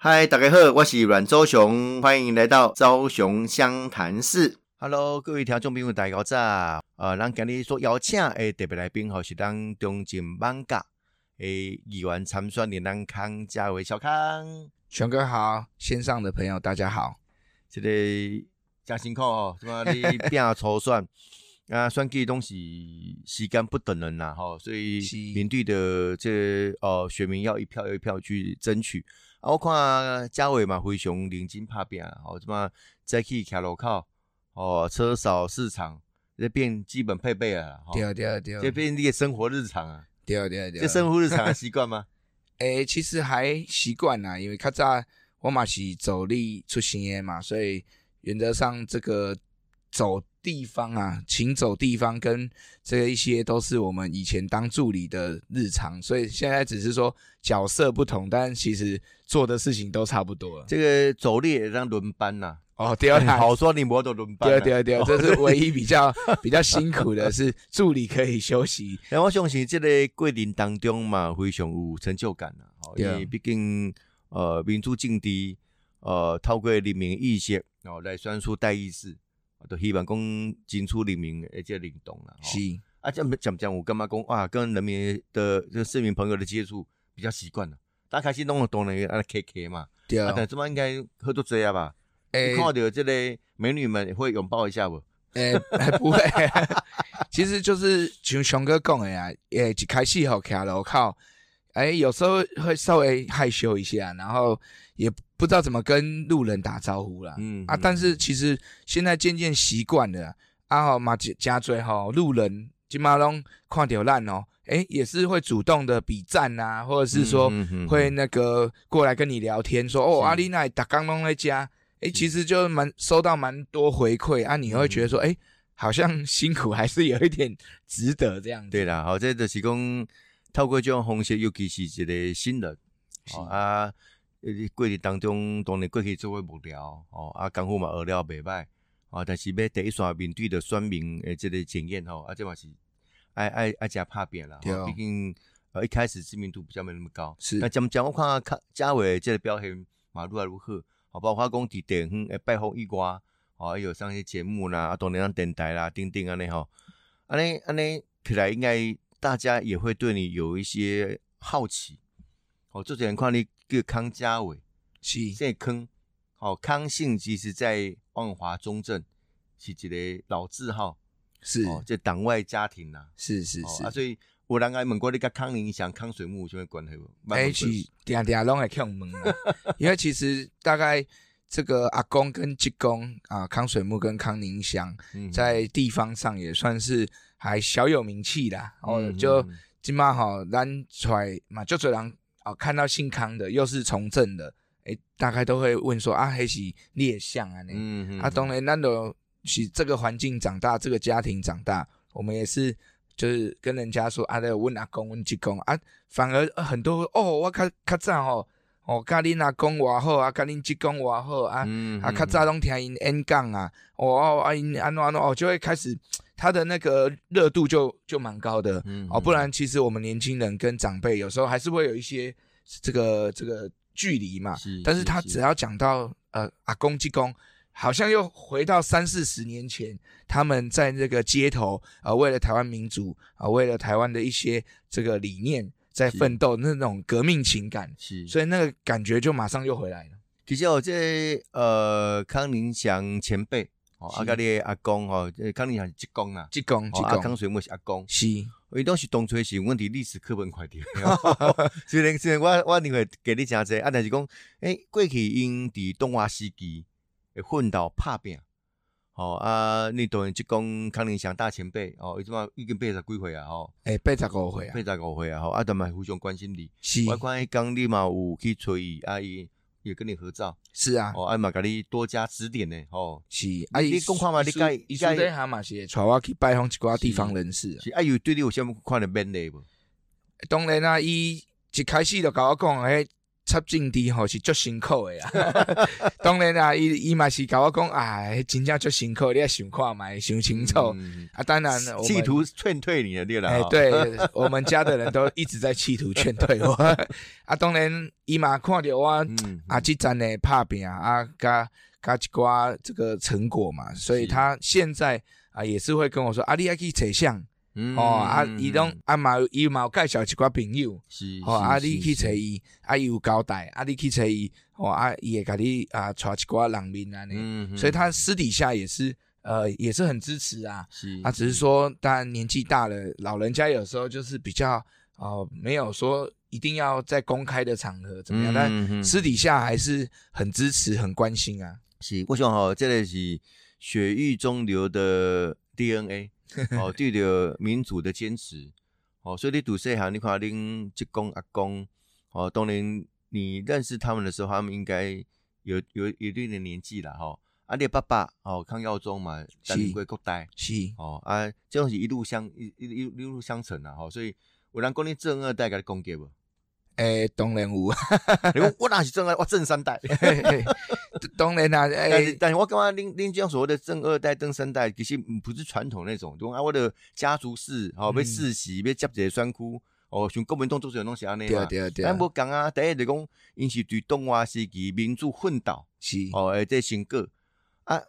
嗨，大家好，我是阮周雄，欢迎来到周雄湘潭市。Hello，各位听众朋友，大家好。呃，咱今日所邀请诶特别来宾吼，是咱中正万甲诶议员参选人咱康家伟小康。全哥好，线上的朋友大家好。这个真辛苦哦，什么你拼筹算 啊，选举东西时间不等人呐，吼，所以面对的这呃选民要一票又一票去争取。啊，我看嘉伟嘛，非常认真拍拼，吼，什么再去徛路口，哦，车扫市场，这变基本配备啊，对对对，这变你的生活日常啊，对对对，这生活日常习惯吗？诶，其实还习惯啦，因为较早我嘛是走力出行的嘛，所以原则上这个走地方啊，行走地方跟这一些都是我们以前当助理的日常，所以现在只是说角色不同，但其实做的事情都差不多。这个走力也让轮班呐。哦，第二台 好说你摩托轮班。第二第二第二，这是唯一比较比较辛苦的是助理可以休息。然后我相信这个桂林当中嘛，非常有成就感呐。因为毕竟呃民主政治呃透过人民意识哦来宣出代议事，都希望讲进出人民而且灵动了。是啊，这样讲讲我干嘛讲哇？跟人民的这市民朋友的接触比较习惯了。大家开始弄了多年啊 K K 嘛，对啊，但这么应该喝多醉啊吧？诶看到这类美女们会拥抱一下不？诶，不会，其实就是像熊哥讲的呀，诶，一开始吼卡路口，诶，有时候会稍微害羞一下，然后也不知道怎么跟路人打招呼啦。嗯啊，但是其实现在渐渐习惯了，啊。好嘛加最吼路人金马龙看到烂哦，诶，也是会主动的比赞啊，或者是说会那个过来跟你聊天，说哦阿丽娜打刚龙在家。哎，其实就蛮收到蛮多回馈啊，你会觉得说，哎，好像辛苦 还是有一点值得这样子。对啦，好，这就是讲透过这种方式，尤其是一个新人，啊，过程当中当然过去做会无聊，哦，啊，功夫嘛学了袂歹，啊，但是要第一线面对的选民诶，即个检验吼，啊，这嘛是爱爱爱加拍扁啦，毕竟呃一开始知名度比较没那么高，是。那讲讲我看看嘉伟即个表现嘛，如何如何？好，包括讲伫电方诶，拜访以外，哦，还有上一些节目啦，啊，当然电台啦，等等安尼吼，安尼安尼起来，应该大家也会对你有一些好奇。哦，这前看你叫康家伟，是。这坑，好，康姓其实在万华中正是一个老字号，是，这党外家庭呐，是是是，啊，所以。有人爱问过你甲康宁祥、康水木有什么关系无？哎，是定定拢会向问啊，因为其实大概这个阿公跟吉公啊，康水木跟康宁祥，在地方上也算是还小有名气啦。哦，就今嘛好咱出来嘛，就多人哦看到姓康的，又是从政的，哎，大概都会问说啊，黑是列相啊？嗯嗯，啊，当然那都是这个环境长大，这个家庭长大，我们也是。就是跟人家说啊，得问阿公问济公啊，反而很多哦，我较较早吼，哦，甲恁阿公话好啊，甲恁吉公话好啊，啊，较早拢听因演讲啊，哦，啊因安怎安怎哦，就会开始他的那个热度就就蛮高的，哦，不然其实我们年轻人跟长辈有时候还是会有一些这个这个距离嘛，但是他只要讲到呃阿公鸡公。好像又回到三四十年前，他们在这个街头啊，为了台湾民主啊，为了台湾的一些这个理念在奋斗那种革命情感，是，所以那个感觉就马上又回来了。其实我这呃康宁祥前辈哦，阿家的阿公哦，康宁祥是职工啊，职工，阿康水木是阿公，是，伊都是当初是问题历史课本快点。虽然虽然我我另外给你讲这，啊，但是讲，诶，过去因伫东华时期。混到拍拼，好啊！你当然即讲康宁祥大前辈哦，伊即嘛已经八十几岁啊，吼，诶，八十五岁啊，八十五岁啊，吼，啊，但嘛非常关心你。是，我看伊讲你嘛有去伊，阿姨也跟你合照。是啊，哦，啊嘛甲你多加指点呢，吼。是，啊，你讲看嘛，你该伊该下嘛是带我去拜访一寡地方人士。是，啊伊，有对你有啥物款的勉励无？当然啊，伊一开始就甲我讲，诶。插进地吼是足辛苦的啊。当然啦，伊伊嘛是甲我讲，哎，真正足辛苦，你要想看嘛，想清楚啊。当然，企图劝退你的对啦。哎，对 我们家的人都一直在企图劝退我。啊，当然伊嘛看着我啊，即阵的拍拼啊，甲甲一寡这个成果嘛，所以他现在啊也是会跟我说，啊，你要去找相。哦，啊，伊拢啊嘛，伊嘛有介绍一寡朋友，是，哦，啊，你去找伊，啊，伊有交代，啊，你去找伊，哦，啊，伊会甲你啊，带一寡人面安尼，所以他私底下也是，呃，也是很支持啊，是，啊，只是说，当然年纪大了，老人家有时候就是比较，哦，没有说一定要在公开的场合怎么样，但私底下还是很支持、很关心啊。是，我想吼，这个是血液中流的 DNA。哦，对着民主的坚持，哦，所以你读细汉，你看恁职工阿公，哦，当年你认识他们的时候，他们应该有有一定的年纪了，哈。啊，你爸爸哦，康耀宗嘛，当过国代，是哦，啊，这种是一路相一一一一路相承啦哦，所以有人讲你正二代给你攻击不？诶，当然有，我那是正二，我正三代。当然啦，但是但是我感觉恁恁讲所谓的正二代、正三代，其实不是传统那种，对啊，我的家族史，哦，要世袭，要接这酸窟，哦，像国民党做这种东西安尼嘛。对对对。咱无讲啊，第一就讲，因是对东华时期民主奋斗，是哦，诶，这成果啊，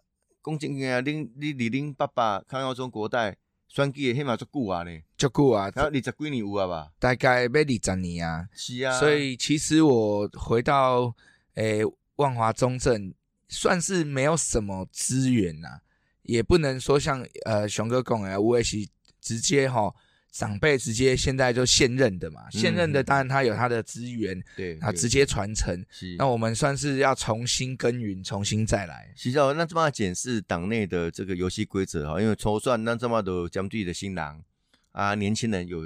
讲真个啊，恁你你恁爸爸康耀中国代。选举起码足久啊呢，足久啊，然后二十几年有啊吧？大概要二十年啊。是啊。所以其实我回到诶万华中正，算是没有什么资源呐，也不能说像呃熊哥讲诶，我也是直接哈。长辈直接现在就现任的嘛，现任的当然他有他的资源，对，他直接传承。那我们算是要重新耕耘，重新再来。其实哦，那这么检视党内的这个游戏规则哈，因为筹算那这么多将军的新郎啊，年轻人有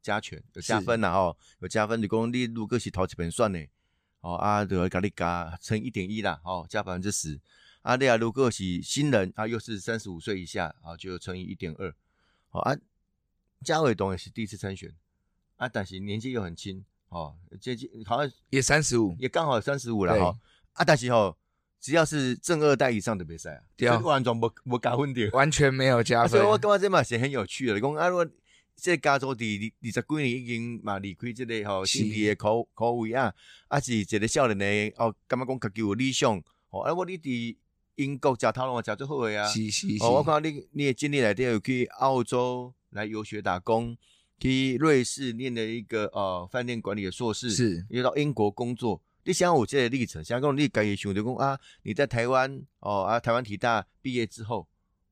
加权有加分了哦，有加分。你讲你如果是投几本算呢？哦啊，就要给你加乘一点一啦，哦，加百分之十。啊，你啊如果是新人啊，又是三十五岁以下啊，就乘以一点二。好啊。嘉伟东也是第一次参选啊，但是年纪又很轻哦，接近好像也三十五，也刚好三十五了哈。啊，但是哦，只要是正二代以上的比赛啊，对啊完全不不加分的，完全没有加分。所以我感觉这嘛是很有趣的。你讲啊，如果这加州的二十几年已经嘛离开这个吼政治的口口位啊，啊是一个少年的哦，感觉讲家己有理想哦，啊我你伫英国食头路食最好的啊，是是是。哦，我看你你的经历内底有去澳洲。来游学打工，去瑞士念了一个呃饭店管理的硕士，是，又到英国工作。你想我这个历程，想讲你家己想着讲啊，你在台湾哦啊，台湾体大毕业之后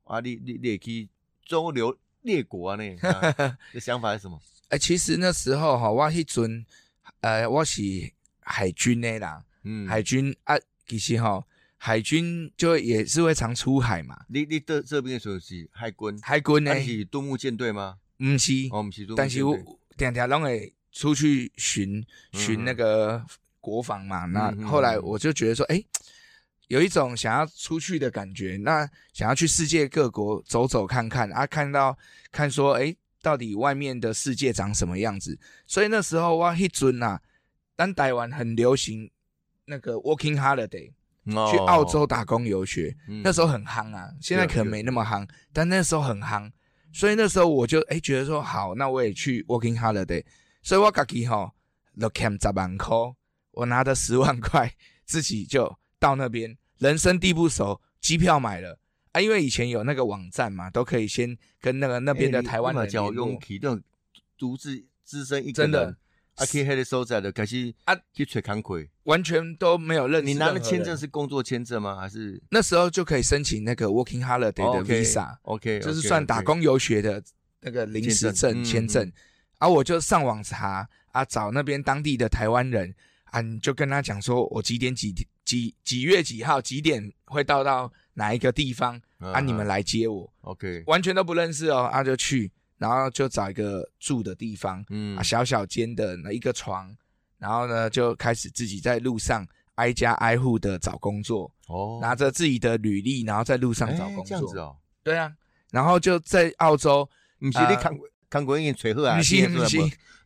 啊，你你你也可以周游列国啊呢？这想法是什么？哎，其实那时候哈，我迄阵呃，我是海军的啦，嗯，海军啊，其实哈。海军就也是会常出海嘛。你你这这边说是海军，海军呢？是杜牧舰队吗？不是，哦，不是。但是我天天拢会出去巡巡那个国防嘛。那后来我就觉得说，哎，有一种想要出去的感觉。那想要去世界各国走走看看啊，看到看说，哎，到底外面的世界长什么样子？所以那时候我一尊呐，当台湾很流行那个 Working Holiday。去澳洲打工游学，那时候很夯啊，现在可能没那么夯，但那时候很夯，所以那时候我就哎觉得说好，那我也去 working holiday，所以我自己哈，the camp 十万块，我拿着十万块 自己就到那边，人生地不熟，机票买了啊，因为以前有那个网站嘛，都可以先跟那个那边的台湾人联络，独自资深一个人。啊，去黑的所在的，开始啊去吹康亏，完全都没有认识。你拿的签证是工作签证吗？还是那时候就可以申请那个 Working Holiday 的 Visa？OK，就是算打工游学的那个临时证签证。啊，我就上网查啊，找那边当地的台湾人啊，你就跟他讲说，我几点几几几月几号几点会到到哪一个地方啊？你们来接我。OK，完全都不认识哦，啊就去。然后就找一个住的地方，嗯，小小间的那一个床，然后呢就开始自己在路上挨家挨户的找工作，哦，拿着自己的履历，然后在路上找工作，这样子哦，对啊，然后就在澳洲，不是你看看过已经吹好啊，不是不是，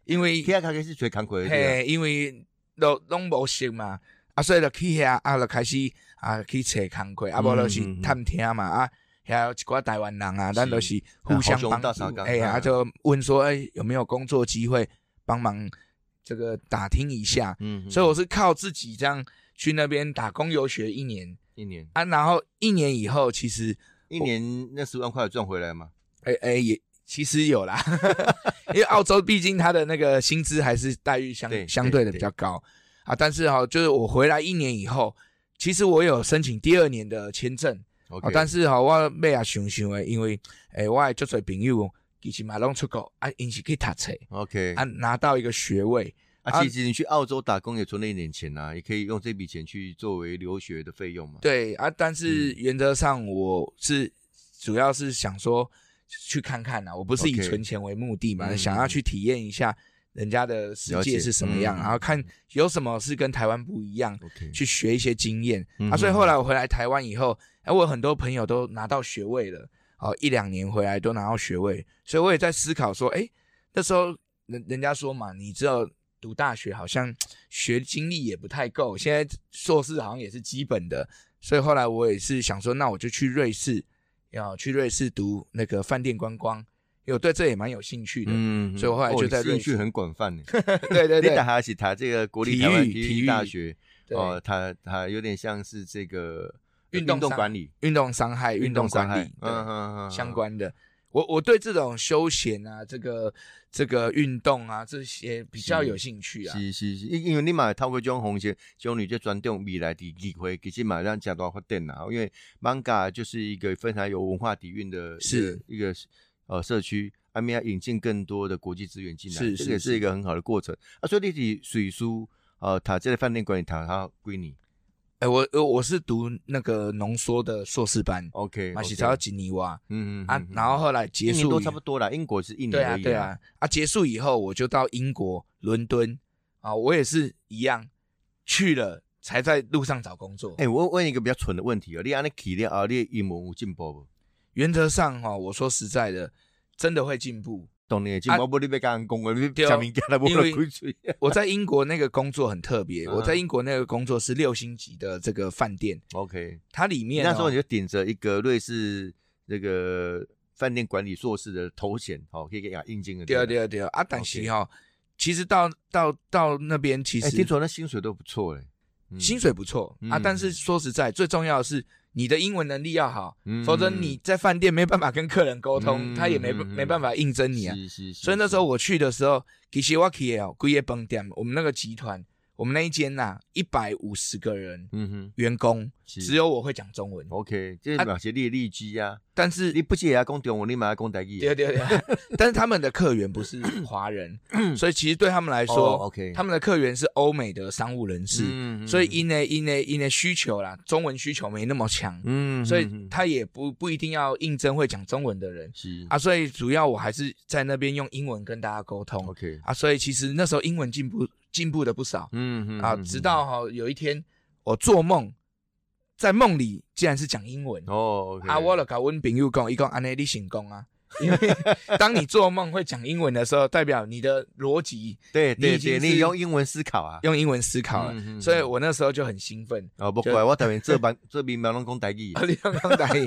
因为现在开始是吹看过，嘿，因为都拢无熟嘛，啊，所以就去遐啊，就开始啊去找工课，啊，无就是探听嘛，啊，遐有一寡台湾人啊，咱都是互相帮助，哎呀，就问说，哎，有没有工作机会，帮忙这个打听一下，嗯，所以我是靠自己这样去那边打工游学一年，一年啊，然后一年以后，其实一年那十万块赚回来吗？哎哎也。其实有啦，因为澳洲毕竟它的那个薪资还是待遇相相对的比较高啊。但是哈，就是我回来一年以后，其实我有申请第二年的签证。OK，但是哈，我咩也想想诶，因为诶，我做做朋友其实嘛拢出国啊，因是可以读册。OK，啊，拿到一个学位啊，其实你去澳洲打工也存了一点钱呐，也可以用这笔钱去作为留学的费用嘛。对啊，但是原则上我是主要是想说。去看看呐，我不是以存钱为目的嘛，想要去体验一下人家的世界是什么样，然后看有什么是跟台湾不一样，去学一些经验啊。所以后来我回来台湾以后，哎，我很多朋友都拿到学位了，哦，一两年回来都拿到学位，所以我也在思考说，哎，那时候人人家说嘛，你知道读大学好像学经历也不太够，现在硕士好像也是基本的，所以后来我也是想说，那我就去瑞士。要去瑞士读那个饭店观光，因为我对这也蛮有兴趣的，嗯，所以我后来就在兴趣很广泛的，对对对，你打哈是他这个国立台湾体育大学，哦，他他有点像是这个运动管理、运动伤害、运动管理，嗯嗯嗯，相关的。我我对这种休闲啊，这个这个运动啊，这些比较有兴趣啊。是是是，因因为你嘛透过这种红线，这种你就专注未来的机会，其实嘛让加多发展啦。因为 manga 就是一个非常有文化底蕴的，是一个呃社区，阿米要引进更多的国际资源进来，是这也是一个很好的过程。啊，所以你是水书呃，塔这个饭店管理塔它归你。哎，我我我是读那个浓缩的硕士班，OK，马西超吉尼瓦，嗯嗯啊，然后后来结束都差不多了，英国是一年对啊对啊，啊结束以后我就到英国伦敦啊，我也是一样去了，才在路上找工作。哎，我问一个比较蠢的问题啊，你安尼体力啊，你英文有进步不？原则上哈，我说实在的，真的会进步。懂你，今毛不你别讲工啊，你讲明了因为 我在英国那个工作很特别，我在英国那个工作是六星级的这个饭店。OK，它里面那时候你就顶着一个瑞士这个饭店管理硕士的头衔，好，可以给他应征的。对啊，对啊，对啊。啊，但是哈，其实到到到那边，其实听说那薪水都不错嘞，薪水不错啊。但是说实在，最重要的是。你的英文能力要好，否则你在饭店没办法跟客人沟通，他也没没办法应征你啊。所以那时候我去的时候，其实我去哦，贵业饭店，我们那个集团。我们那一间呐，一百五十个人，嗯哼，员工只有我会讲中文。OK，这是表示你利基啊。但是你不也要讲中文，你马上讲台语。对对对。但是他们的客源不是 华人，所以其实对他们来说，OK，他们的客源是欧美的商务人士。嗯所以因为因为因为需求啦，中文需求没那么强。嗯。所以他也不不一定要应征会讲中文的人。是。啊，所以主要我还是在那边用英文跟大家沟通。OK。啊，所以其实那时候英文进步。进步的不少，嗯嗯啊，直到哈有一天我做梦，在梦里竟然是讲英文。哦，啊，我了搞温朋友讲，一个安内利成功啊，因为当你做梦会讲英文的时候，代表你的逻辑对对对，你用英文思考啊，用英文思考，所以我那时候就很兴奋。哦，不怪我特别这班这边没人讲台语，你讲台语。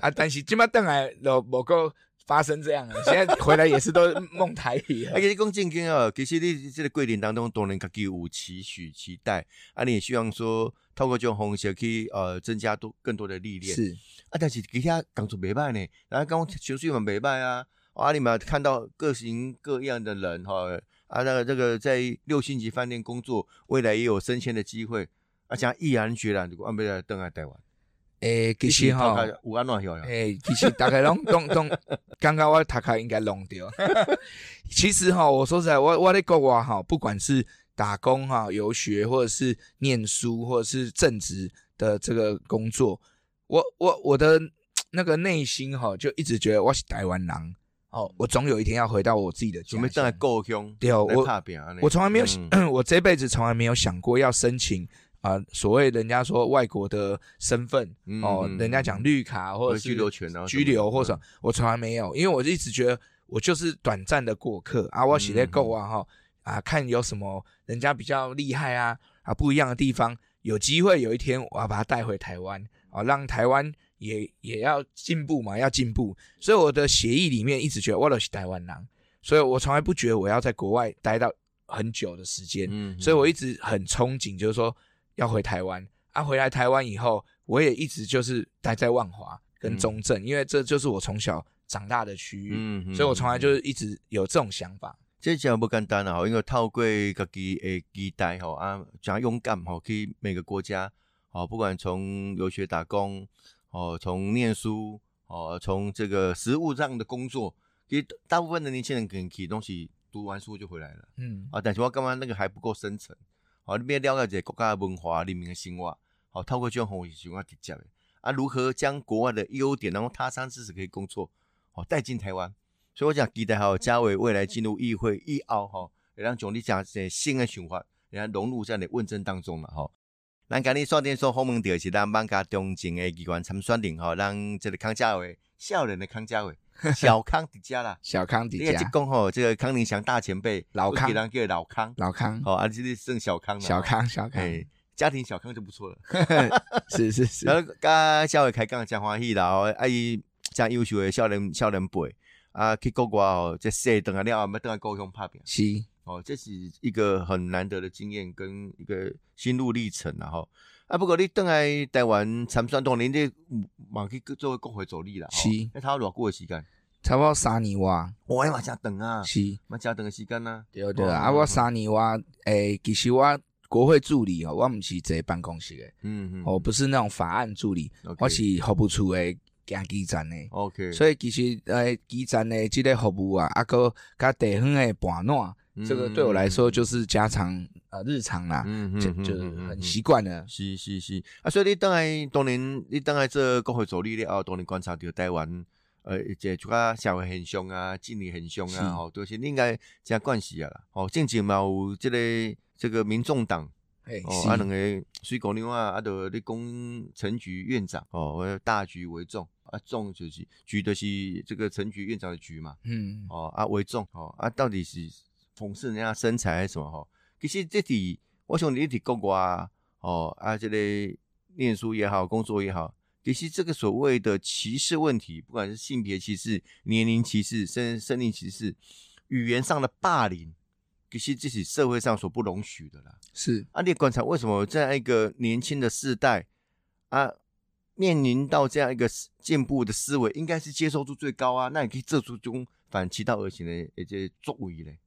啊，但是今麦等来就无够。发生这样了，现在回来也是都梦台语。而且你讲正经哦，其实你这个过程当中，当然自己有期许、期待，啊，你也希望说透过这种方式去呃增加多更多的历练。是啊，但是其他工作没歹呢，然后讲情绪嘛没歹啊，啊，你们看到各型各样的人哈，啊，那个这个在六星级饭店工作，未来也有升迁的机会，啊，像毅然决然就安排来登来台湾。诶，其实哈，诶，其实大概拢拢拢，刚刚我头壳应该弄掉。其实哈，我说实在，我我在国外哈，不管是打工哈、游学，或者是念书，或者是正职的这个工作，我我我的 那个内心哈，就一直觉得我是台湾人哦，我总有一天要回到我自己的家。准备在故乡，对，我我从来没有，我这辈子从来没有想过要申请。啊，所谓人家说外国的身份哦，人家讲绿卡或者是居留权啊，居留或者我从来没有，因为我一直觉得我就是短暂的过客啊，我写在够啊哈啊，看有什么人家比较厉害啊啊不一样的地方，有机会有一天我要把它带回台湾啊，让台湾也也要进步嘛，要进步。所以我的协议里面一直觉得我都是台湾人，所以我从来不觉得我要在国外待到很久的时间。嗯，所以我一直很憧憬，就是说要回台湾啊。回来台湾以后，我也一直就是待在万华跟中正，因为这就是我从小长大的区域。嗯，所以我从来就是一直有这种想法。这真不简单啊！因为透过家己诶期待吼啊，讲勇敢吼，去每个国家哦，不管从留学打工哦，从念书哦，从这个实务上的工作，其实大部分的年轻人可能去东西读完书就回来了。嗯啊，但是我刚刚那个还不够深层。哦，你要了解一个国家的文化、人民的生活。好，透过这种方式是较直接的啊。如何将国外的优点，然后他山之石可以工作，哦，带进台湾？所以我讲期待哈，嘉伟未来进入议会以后哈，让总理讲些新的想法，然后融入在你问政当中了哈。咱今日刷电说访问到是咱邦家中正的机关参选人哈，让这个康佳伟，少年的康佳伟，小康迪家啦，小康迪家。你讲吼，这个康宁祥大前辈，老康，人叫老康，老康，哦啊，这里剩小康了，小康，小康，家庭小康就不错了，是是是。然后跟嘉伟开讲讲欢喜啦，哦，阿姨这优秀的少年少年辈。啊，去国外哦，这西等下了，要等下高雄拍片。是哦，这是一个很难得的经验跟一个心路历程然后啊，不过你等来台湾参选当年，你嘛去作为国会助理啦。是，那差偌久的时间？差不多三年哇。我还嘛加等啊。是，嘛加等的时间啊？对对啊，我三年哇，诶，其实我国会助理哦，我唔是坐办公室的，嗯嗯，我不是那种法案助理，我是服务处的。行基站的，OK，所以其实诶，基站的这个服务啊，啊个甲地方的伴暖，这个对我来说就是家常呃日常啦，嗯就就很习惯了。是是是，啊，所以你等来当年，你等来这国会助理了后，当年观察到台湾呃一些主要社会现象啊、经济现象啊，吼，都是应该加关系啊啦。哦，近期嘛有这个这个民众党。哦，啊，两个水果妞啊，啊，都你讲陈局院长哦，我大局为重啊，重就是局就是这个陈局院长的局嘛，嗯，哦，啊为重哦，啊到底是讽刺人家身材还是什么哈？其实这题，我想你一提国啊，哦，啊这类念书也好，工作也好，其实这个所谓的歧视问题，不管是性别歧视、年龄歧视、生生理歧视、语言上的霸凌。其实这是社会上所不容许的啦。是啊，你观察为什么这样一个年轻的世代啊，面临到这样一个进步的思维，应该是接受度最高啊？那你可以做出这种反其道而行的一些作为嘞。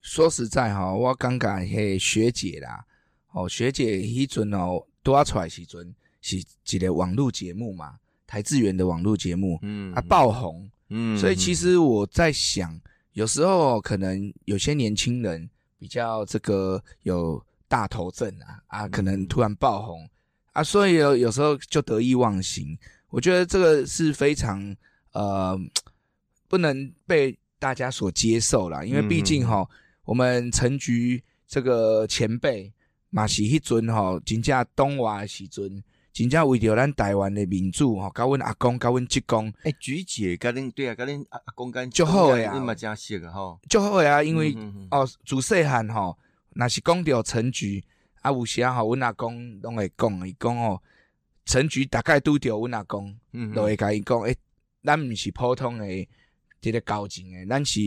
说实在哈，我刚刚迄学姐啦，哦，学姐迄阵哦，多出来时阵是一个网络节目嘛，台资源的网络节目，嗯，啊爆红，嗯，所以其实我在想。有时候可能有些年轻人比较这个有大头症啊啊，可能突然爆红啊，所以有有时候就得意忘形。我觉得这个是非常呃不能被大家所接受啦，因为毕竟哈，我们陈局这个前辈嘛是迄阵吼，真正东华时阵。真正为着咱台湾的民主吼，甲阮阿公、甲阮职工，诶，菊姐甲恁对啊，甲恁阿阿公干就好诶啊，恁嘛真熟个吼，就好诶啊，因为哦，自细汉吼，若是讲着陈菊，啊，有时啊吼，阮阿公拢会讲，伊讲吼，陈菊大概拄着阮阿公，嗯都会甲伊讲，诶，咱毋是普通诶，即个交情诶，咱是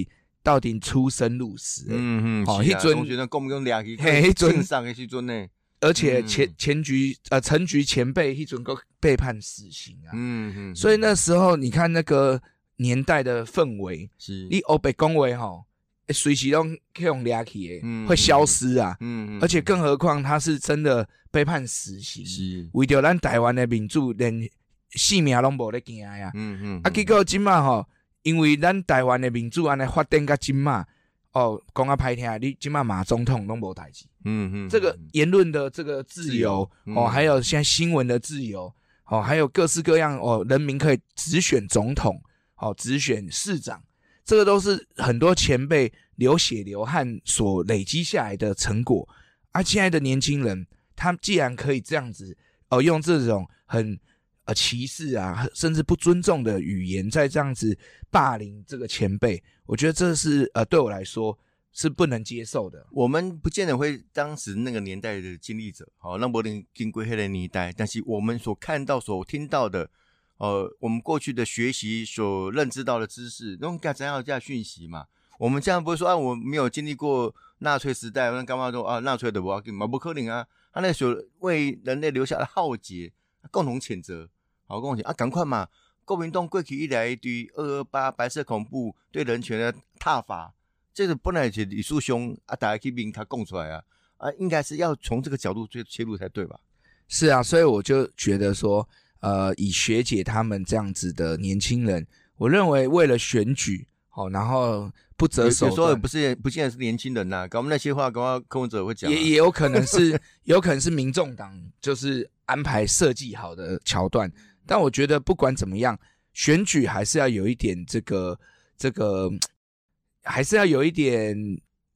到底出生入死，嗯嗯，哦，迄阵觉得讲毋讲掠去，嘿，迄阵上诶时阵呢。而且前前局呃陈局前辈一准够被判死刑啊，嗯嗯，所以那时候你看那个年代的氛围，是。你欧北恭维哈，随时都可以用俩起会消失啊，嗯嗯，而且更何况他是真的被判死刑，是。为着咱台湾的民主连性命拢无咧惊呀，嗯嗯，啊结果今嘛吼，因为咱台湾的民主安尼发展甲今嘛。哦，讲啊歹听，你今嘛马总统拢无代志。嗯嗯，这个言论的这个自由哦，还有现在新闻的自由哦，还有各式各样哦，人民可以直选总统，哦，直选市长，这个都是很多前辈流血流汗所累积下来的成果。而亲爱的年轻人，他既然可以这样子哦，用这种很。呃，歧视啊，甚至不尊重的语言，在这样子霸凌这个前辈，我觉得这是呃，对我来说是不能接受的。我们不见得会当时那个年代的经历者，好，那柏林经过黑的年代，但是我们所看到、所听到的，呃，我们过去的学习所认知到的知识，那种该怎样加讯息嘛？我们这样不会说啊，我没有经历过纳粹时代，那干嘛说啊，纳粹的不要嘛不可能啊？他那所为人类留下的浩劫，共同谴责，好，共同谴啊，赶快嘛！国民党过去一来一堆二二八白色恐怖对人权的踏法。这个本来是李树兄啊，大家去明他供出来啊啊，应该是要从这个角度去切入才对吧？是啊，所以我就觉得说，呃，以学姐他们这样子的年轻人，我认为为了选举，好，然后不择手段，说也不是不见得是年轻人呐，搞我们那些话，搞柯文哲会讲，也也有可能是，有可能是民众党就是安排设计好的桥段，但我觉得不管怎么样，选举还是要有一点这个这个。还是要有一点，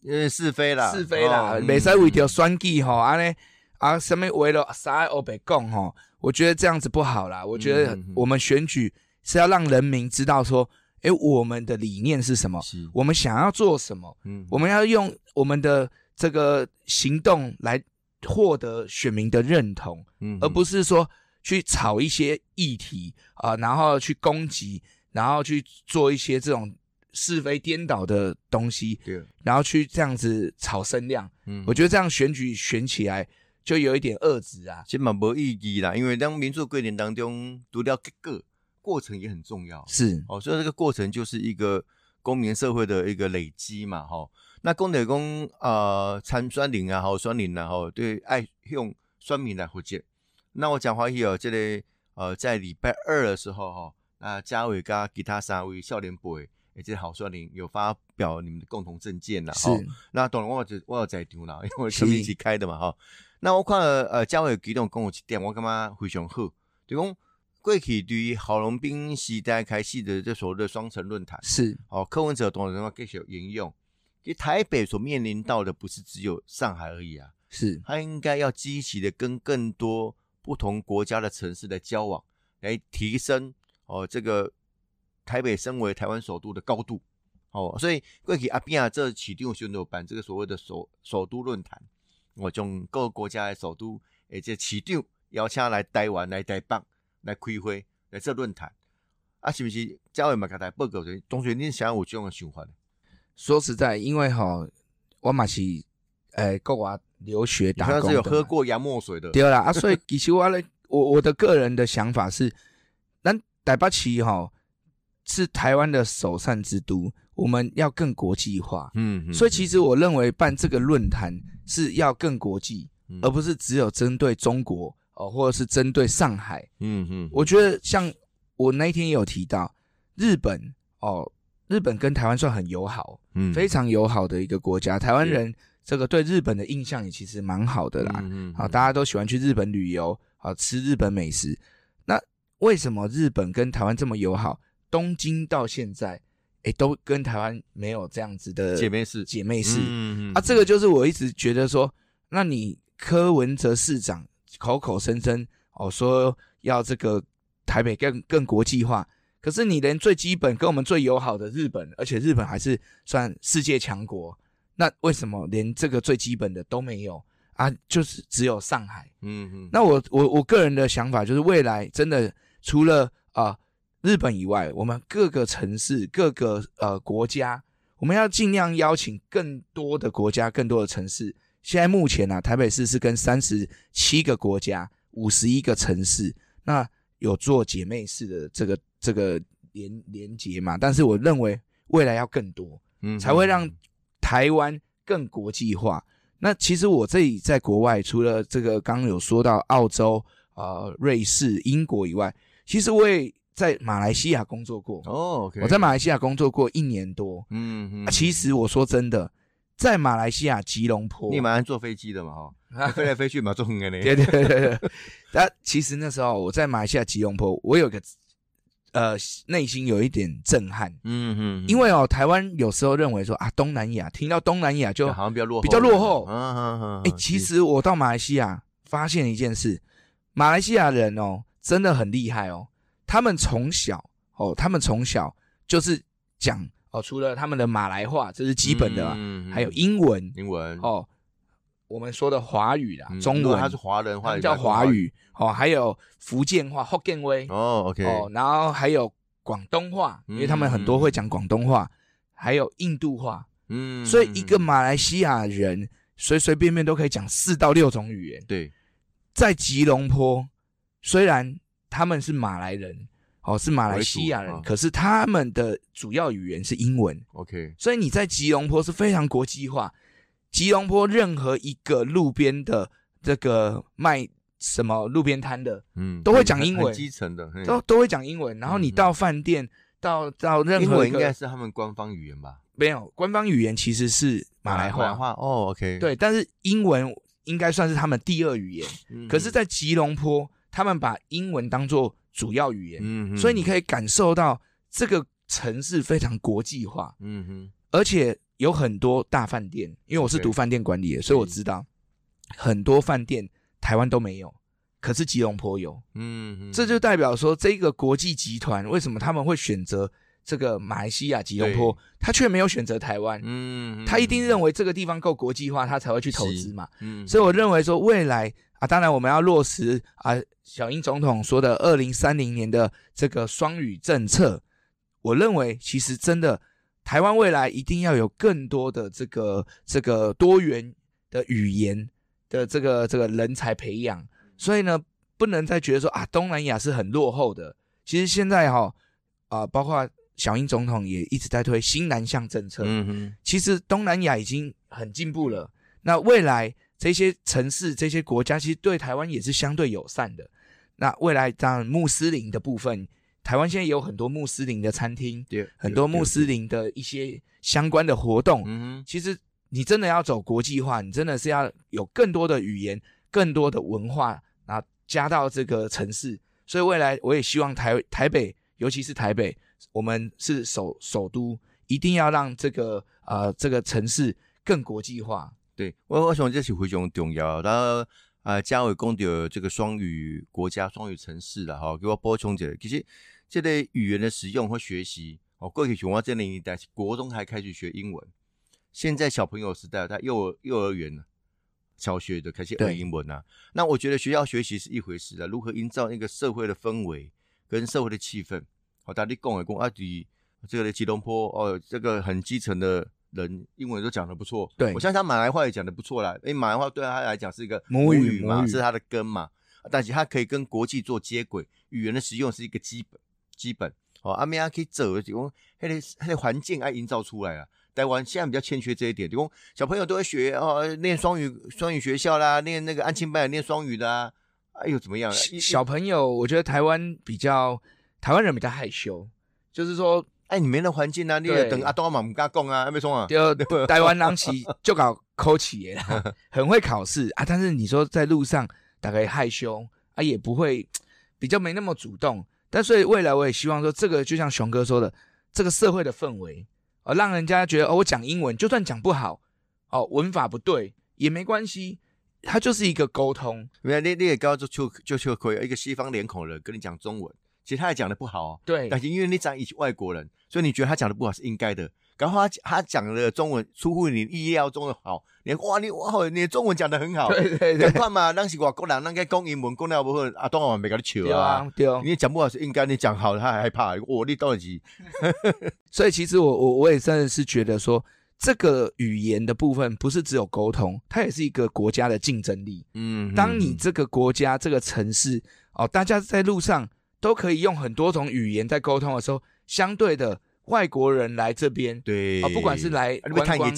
呃，是非啦，是非啦，没使为着选举吼，安尼啊，什么为了啥欧北共吼，我觉得这样子不好啦。我觉得我们选举是要让人民知道说，哎，我们的理念是什么，我们想要做什么，嗯，我们要用我们的这个行动来获得选民的认同，嗯，而不是说去炒一些议题啊，然后去攻击，然后去做一些这种。是非颠倒的东西，对，然后去这样子炒声量，嗯，我觉得这样选举选起来就有一点恶质啊，起码没意义啦。因为当民主过程当中，独掉各个过程也很重要，是哦，所以这个过程就是一个公民社会的一个累积嘛，哈。那公德公呃参酸林啊，好酸林啊，哈，对，爱用酸民来回接。那我讲话以后，这里呃在礼拜二的时候哈，那嘉伟跟其他三位少年辈。诶，这好说你有发表你们的共同政见了哈。那当然我就我要在丢了，因为全民一起开的嘛哈。那我看了呃，嘉伟举动跟我一点，我感觉非常好。就讲过去对于郝龙斌时代开始的这所谓的双城论坛是哦，柯文哲当然要继续沿用。其实台北所面临到的不是只有上海而已啊，是他应该要积极的跟更多不同国家的城市的交往，来提升哦这个。台北身为台湾首都的高度，哦，所以过去阿扁啊，这起定选择办这个所谓的首首都论坛，我从各个国家的首都，而且起定邀请来台湾来台北来开会来这论坛，啊，是不是？教委嘛，给他报告的，同学，你想有这种循环？说实在，因为哈，我嘛是诶国外留学打工的，是有喝过洋墨水的，对啦，啊，所以其实我咧，我我的个人的想法是，咱台北市哈。是台湾的首善之都，我们要更国际化。嗯，所以其实我认为办这个论坛是要更国际，而不是只有针对中国哦，或者是针对上海。嗯嗯，我觉得像我那一天也有提到日本哦，日本跟台湾算很友好，嗯，非常友好的一个国家。台湾人这个对日本的印象也其实蛮好的啦。嗯，好，大家都喜欢去日本旅游，好吃日本美食。那为什么日本跟台湾这么友好？东京到现在，哎，都跟台湾没有这样子的姐妹市，姐妹市啊，这个就是我一直觉得说，那你柯文哲市长口口声声哦说要这个台北更更国际化，可是你连最基本跟我们最友好的日本，而且日本还是算世界强国，那为什么连这个最基本的都没有啊？就是只有上海，嗯嗯，那我我我个人的想法就是，未来真的除了啊。日本以外，我们各个城市、各个呃国家，我们要尽量邀请更多的国家、更多的城市。现在目前呢，台北市是跟三十七个国家、五十一个城市，那有做姐妹市的这个这个连连接嘛？但是我认为未来要更多，嗯，才会让台湾更国际化。那其实我这里在国外，除了这个刚刚有说到澳洲、啊瑞士、英国以外，其实我也。在马来西亚工作过哦，我在马来西亚工作过一年多。嗯嗯，其实我说真的，在马来西亚吉隆坡，你蛮坐飞机的嘛哈，飞来飞去嘛，坐很远的。对对对对。但其实那时候我在马来西亚吉隆坡，我有个呃内心有一点震撼。嗯嗯，因为哦，台湾有时候认为说啊，东南亚听到东南亚就好像比较落比较落后。嗯嗯嗯。哎，其实我到马来西亚发现一件事，马来西亚人哦真的很厉害哦。他们从小哦，他们从小就是讲哦，除了他们的马来话，这是基本的，嗯还有英文，英文哦，我们说的华语啦，中文，他是华人话叫华语哦，还有福建话福建威哦，OK 哦，然后还有广东话，因为他们很多会讲广东话，还有印度话，嗯，所以一个马来西亚人随随便便都可以讲四到六种语言。对，在吉隆坡，虽然他们是马来人。哦，是马来西亚人，可是他们的主要语言是英文。OK，所以你在吉隆坡是非常国际化。吉隆坡任何一个路边的这个卖什么路边摊的，嗯，都会讲英文，基层的都都会讲英文。然后你到饭店，到到任何，英文应该是他们官方语言吧？没有，官方语言其实是马来话。马来话哦，OK，对，但是英文应该算是他们第二语言。可是，在吉隆坡，他们把英文当做主要语言，嗯，所以你可以感受到这个城市非常国际化，嗯哼，而且有很多大饭店，因为我是读饭店管理的，所以我知道很多饭店台湾都没有，可是吉隆坡有，嗯哼，这就代表说这个国际集团为什么他们会选择这个马来西亚吉隆坡，他却没有选择台湾，嗯，他一定认为这个地方够国际化，他才会去投资嘛，嗯，所以我认为说未来。啊，当然我们要落实啊，小英总统说的二零三零年的这个双语政策。我认为其实真的，台湾未来一定要有更多的这个这个多元的语言的这个这个人才培养。所以呢，不能再觉得说啊，东南亚是很落后的。其实现在哈啊，包括小英总统也一直在推新南向政策。嗯哼，其实东南亚已经很进步了。那未来。这些城市、这些国家其实对台湾也是相对友善的。那未来当穆斯林的部分，台湾现在也有很多穆斯林的餐厅，对，很多穆斯林的一些相关的活动。嗯其实你真的要走国际化，你真的是要有更多的语言、更多的文化，然后加到这个城市。所以未来我也希望台台北，尤其是台北，我们是首首都，一定要让这个呃这个城市更国际化。对我，我想这是非常重要。然后啊，嘉伟讲到这个双语国家、双语城市了哈，给我补充一下。其实这类语言的使用和学习，哦，过去熊猫这年代，国中还开始学英文。现在小朋友时代，他幼儿幼儿园、小学的开始学英文啊。那我觉得学校学习是一回事的，如何营造那个社会的氛围跟社会的气氛？好，大家讲一讲啊，对这个吉隆坡哦，这个很基层的。人英文都讲的不错，对我相信他马来话也讲的不错啦。因为马来话对他来讲是一个母语嘛，是他的根嘛。但是他可以跟国际做接轨，语言的使用是一个基本基本。哦，阿米亚可以走，就讲那个那个环境啊营造出来了。台湾现在比较欠缺这一点，就讲小朋友都会学哦，念双语双语学校啦，念那个安庆班也念双语的啊。哎呦，怎么样？小朋友，我觉得台湾比较台湾人比较害羞，就是说。哎，你没那环境啊！你也等阿东阿妈唔敢讲啊，还没说啊。就 台湾人起就搞考起耶，很会考试啊。但是你说在路上大概害羞啊，也不会比较没那么主动。但所以未来我也希望说，这个就像熊哥说的，这个社会的氛围啊，让人家觉得哦，我讲英文就算讲不好哦，文法不对也没关系，它就是一个沟通。没有你你也高就就就就可以一个西方脸孔人跟你讲中文。其实他也讲的不好哦，对，但是因为你讲一外国人，所以你觉得他讲的不好是应该的。然后他他讲的中文出乎你意料中的好，你哇你哇你中文讲的很好，对 对对，看嘛，当时外国人那个讲英文讲了不好，啊，当然没跟你笑啊，对啊，你讲不好是应该，你讲好他还害怕，我你到底 所以其实我我我也真的是觉得说，这个语言的部分不是只有沟通，它也是一个国家的竞争力。嗯，当你这个国家这个城市哦，大家在路上。都可以用很多种语言在沟通的时候，相对的外国人来这边，对。啊，不管是来观光，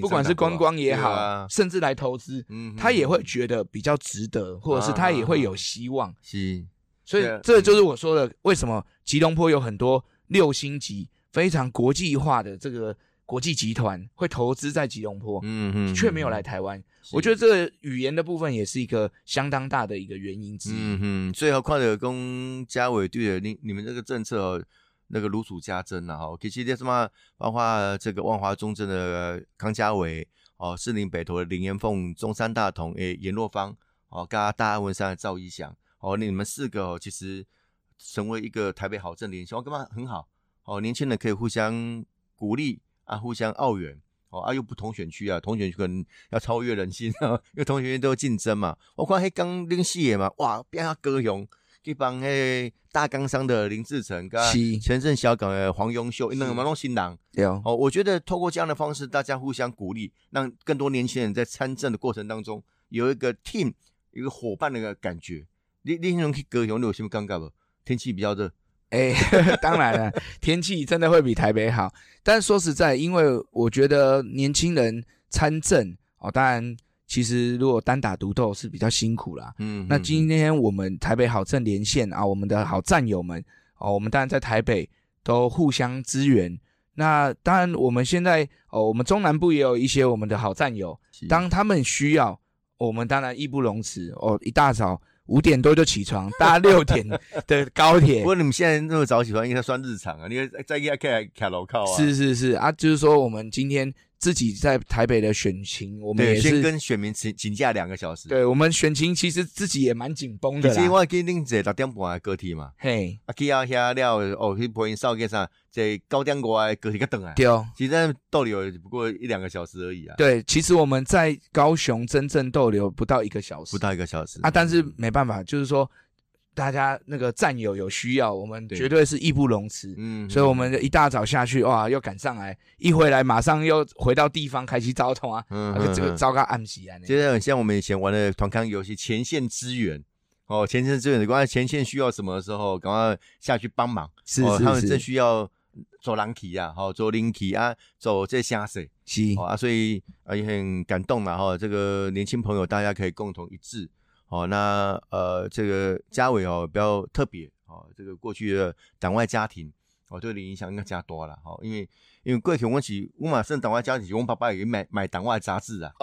不管是观光也好，甚至来投资，他也会觉得比较值得，或者是他也会有希望。是，所以这就是我说的，为什么吉隆坡有很多六星级、非常国际化的这个国际集团会投资在吉隆坡，嗯嗯，却没有来台湾。我觉得这个语言的部分也是一个相当大的一个原因之一。嗯哼，最后看的公家委对的，你你们这个政策那个如数家珍了哈。其实那什么，包括这个万华中正的康家伟，哦，士林北投的林延凤，中山大同诶严若芳，哦，加大安文山的赵一翔，哦，你们四个哦其实成为一个台北好镇联，希望干嘛很好。哦，年轻人可以互相鼓励啊，互相奥援哦，啊又不同选区啊，同选区可能要超越人心啊，因为同选区都竞争嘛。我看迄刚领四个嘛，哇，变下高雄，去帮迄大冈山的林志成，跟前镇小港的黄永秀，那个蛮多新郎。对哦，我觉得透过这样的方式，大家互相鼓励，让更多年轻人在参政的过程当中有一个 team，一个伙伴的一个感觉。你你能去高雄，你有什么尴尬不？天气比较热。哎，当然了，天气真的会比台北好。但说实在，因为我觉得年轻人参政哦，当然，其实如果单打独斗是比较辛苦啦。嗯，那今天我们台北好正连线啊，我们的好战友们哦，我们当然在台北都互相支援。那当然，我们现在哦，我们中南部也有一些我们的好战友，当他们需要，我们当然义不容辞哦，一大早。五点多就起床，搭六点的高铁。不过你们现在那么早起床，应该算日常啊。你在在开开楼靠啊？是是是啊，就是说我们今天自己在台北的选情，我们也是跟选民请请假两个小时。对我们选情其实自己也蛮紧绷的啦。我今天坐六点半的高铁嘛，嘿，啊去到遐了哦去陪因扫街上。在高点过来，隔一个等啊。对哦，其实逗留不过一两个小时而已啊。对，其实我们在高雄真正逗留不到一个小时，不到一个小时啊。但是没办法，就是说大家那个战友有需要，我们绝对是义不容辞。嗯，所以我们一大早下去，哇，又赶上来，一回来马上又回到地方开启招通啊。嗯，这个糟糕暗喜啊。其实很像我们以前玩的团康游戏，前线支援。哦，前线支援的，关键前线需要什么的时候，赶快下去帮忙。是是是，他们正需要。做人气啊，好做人气啊，走这下水是啊，所以啊也很感动嘛哈。这个年轻朋友大家可以共同一致哦。那呃，这个家伟哦比较特别哦，这个过去的党外家庭哦对你影响应该加多了哈。因为因为过去我是我马上党外家庭，我爸爸也买买党外杂志啊。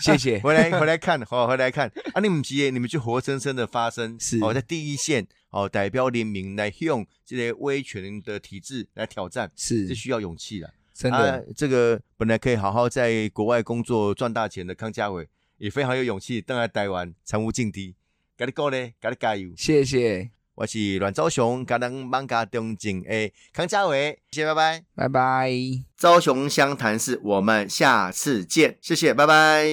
谢谢，回来回来看，好回来看啊！你们企业，你们就活生生的发生，是哦，在第一线哦，代表联名来用这些威权的体制来挑战，是是需要勇气的。真的，这个本来可以好好在国外工作赚大钱的康家伟，也非常有勇气登来台湾，参悟境地，甲你讲咧，甲你加油。谢谢，我是阮昭雄，甲咱漫家中景诶，康家伟，谢谢，拜拜，拜拜。昭雄湘潭市，我们下次见，谢谢，拜拜。